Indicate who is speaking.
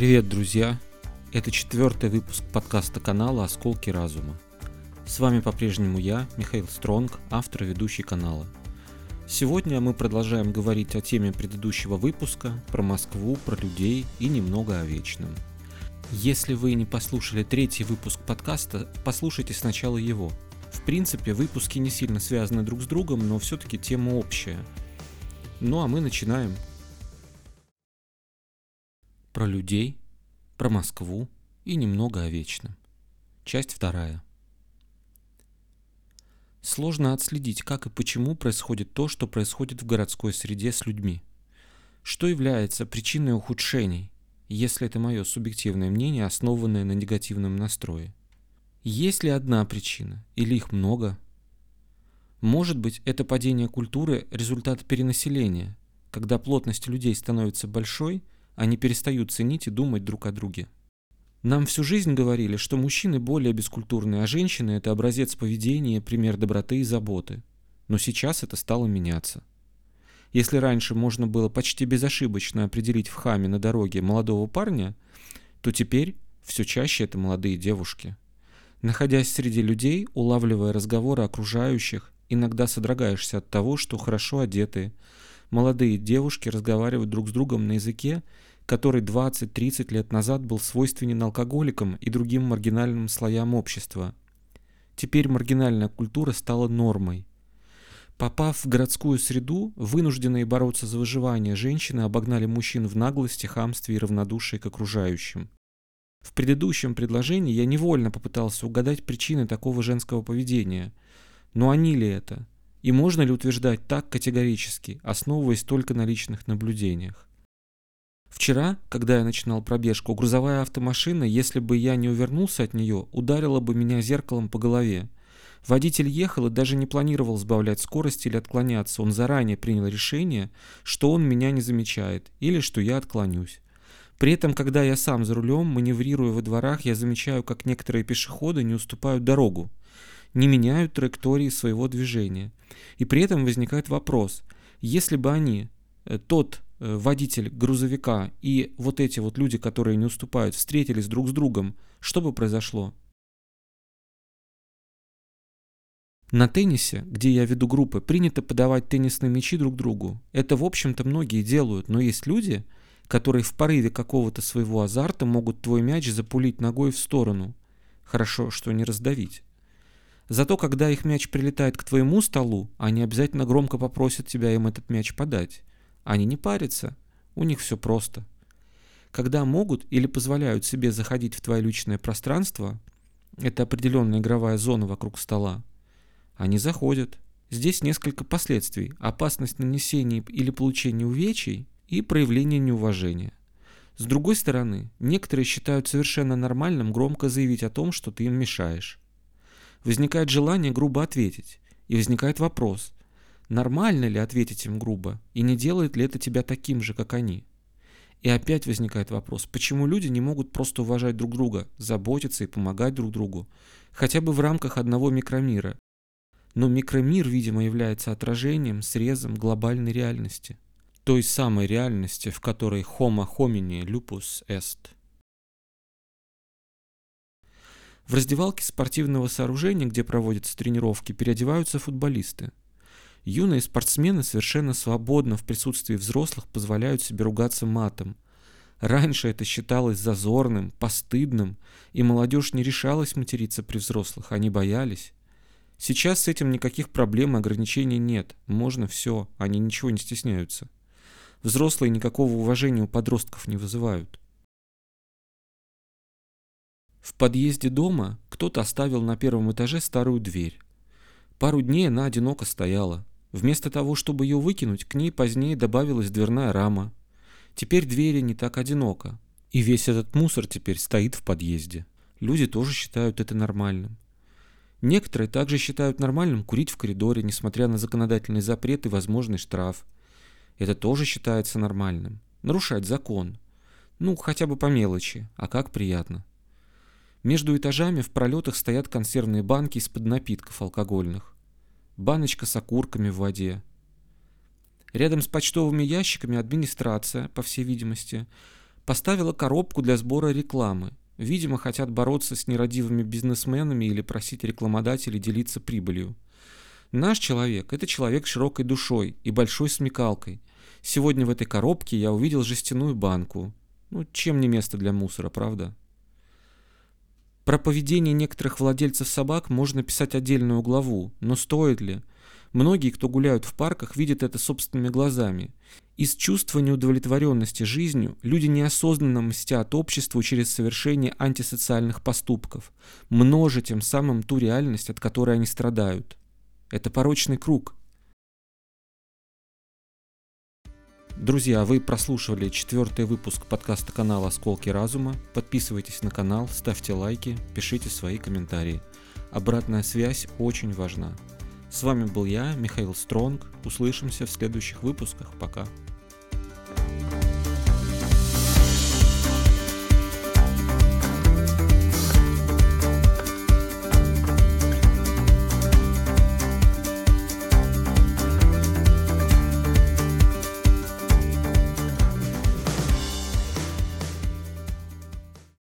Speaker 1: Привет, друзья! Это четвертый выпуск подкаста канала «Осколки разума». С вами по-прежнему я, Михаил Стронг, автор и ведущий канала. Сегодня мы продолжаем говорить о теме предыдущего выпуска, про Москву, про людей и немного о вечном. Если вы не послушали третий выпуск подкаста, послушайте сначала его. В принципе, выпуски не сильно связаны друг с другом, но все-таки тема общая. Ну а мы начинаем про людей, про Москву и немного о вечном. Часть вторая. Сложно отследить, как и почему происходит то, что происходит в городской среде с людьми. Что является причиной ухудшений, если это мое субъективное мнение, основанное на негативном настрое? Есть ли одна причина или их много? Может быть, это падение культуры – результат перенаселения, когда плотность людей становится большой – они перестают ценить и думать друг о друге. Нам всю жизнь говорили, что мужчины более бескультурные, а женщины – это образец поведения, пример доброты и заботы. Но сейчас это стало меняться. Если раньше можно было почти безошибочно определить в хаме на дороге молодого парня, то теперь все чаще это молодые девушки. Находясь среди людей, улавливая разговоры окружающих, иногда содрогаешься от того, что хорошо одетые, молодые девушки разговаривают друг с другом на языке, который 20-30 лет назад был свойственен алкоголикам и другим маргинальным слоям общества. Теперь маргинальная культура стала нормой. Попав в городскую среду, вынужденные бороться за выживание женщины обогнали мужчин в наглости, хамстве и равнодушии к окружающим. В предыдущем предложении я невольно попытался угадать причины такого женского поведения. Но они ли это? И можно ли утверждать так категорически, основываясь только на личных наблюдениях? Вчера, когда я начинал пробежку, грузовая автомашина, если бы я не увернулся от нее, ударила бы меня зеркалом по голове. Водитель ехал и даже не планировал сбавлять скорость или отклоняться. Он заранее принял решение, что он меня не замечает или что я отклонюсь. При этом, когда я сам за рулем, маневрируя во дворах, я замечаю, как некоторые пешеходы не уступают дорогу, не меняют траектории своего движения. И при этом возникает вопрос, если бы они, э, тот Э, водитель грузовика и вот эти вот люди, которые не уступают, встретились друг с другом, что бы произошло? На теннисе, где я веду группы, принято подавать теннисные мячи друг другу. Это, в общем-то, многие делают, но есть люди, которые в порыве какого-то своего азарта могут твой мяч запулить ногой в сторону. Хорошо, что не раздавить. Зато когда их мяч прилетает к твоему столу, они обязательно громко попросят тебя им этот мяч подать. Они не парятся, у них все просто. Когда могут или позволяют себе заходить в твое личное пространство, это определенная игровая зона вокруг стола, они заходят. Здесь несколько последствий. Опасность нанесения или получения увечий и проявление неуважения. С другой стороны, некоторые считают совершенно нормальным громко заявить о том, что ты им мешаешь. Возникает желание грубо ответить. И возникает вопрос, Нормально ли ответить им грубо, и не делает ли это тебя таким же, как они? И опять возникает вопрос, почему люди не могут просто уважать друг друга, заботиться и помогать друг другу, хотя бы в рамках одного микромира? Но микромир, видимо, является отражением, срезом глобальной реальности. Той самой реальности, в которой homo homini lupus est. В раздевалке спортивного сооружения, где проводятся тренировки, переодеваются футболисты. Юные спортсмены совершенно свободно в присутствии взрослых позволяют себе ругаться матом. Раньше это считалось зазорным, постыдным, и молодежь не решалась материться при взрослых, они боялись. Сейчас с этим никаких проблем и ограничений нет, можно все, они ничего не стесняются. Взрослые никакого уважения у подростков не вызывают. В подъезде дома кто-то оставил на первом этаже старую дверь. Пару дней она одиноко стояла. Вместо того, чтобы ее выкинуть, к ней позднее добавилась дверная рама. Теперь двери не так одиноко. И весь этот мусор теперь стоит в подъезде. Люди тоже считают это нормальным. Некоторые также считают нормальным курить в коридоре, несмотря на законодательный запрет и возможный штраф. Это тоже считается нормальным. Нарушать закон. Ну, хотя бы по мелочи, а как приятно. Между этажами в пролетах стоят консервные банки из-под напитков алкогольных баночка с окурками в воде. Рядом с почтовыми ящиками администрация, по всей видимости. Поставила коробку для сбора рекламы. Видимо, хотят бороться с нерадивыми бизнесменами или просить рекламодателей делиться прибылью. Наш человек – это человек с широкой душой и большой смекалкой. Сегодня в этой коробке я увидел жестяную банку. Ну, чем не место для мусора, правда? Про поведение некоторых владельцев собак можно писать отдельную главу, но стоит ли? Многие, кто гуляют в парках, видят это собственными глазами. Из чувства неудовлетворенности жизнью люди неосознанно мстят обществу через совершение антисоциальных поступков, множа тем самым ту реальность, от которой они страдают. Это порочный круг. Друзья, вы прослушивали четвертый выпуск подкаста канала «Осколки разума». Подписывайтесь на канал, ставьте лайки, пишите свои комментарии. Обратная связь очень важна. С вами был я, Михаил Стронг. Услышимся в следующих выпусках. Пока.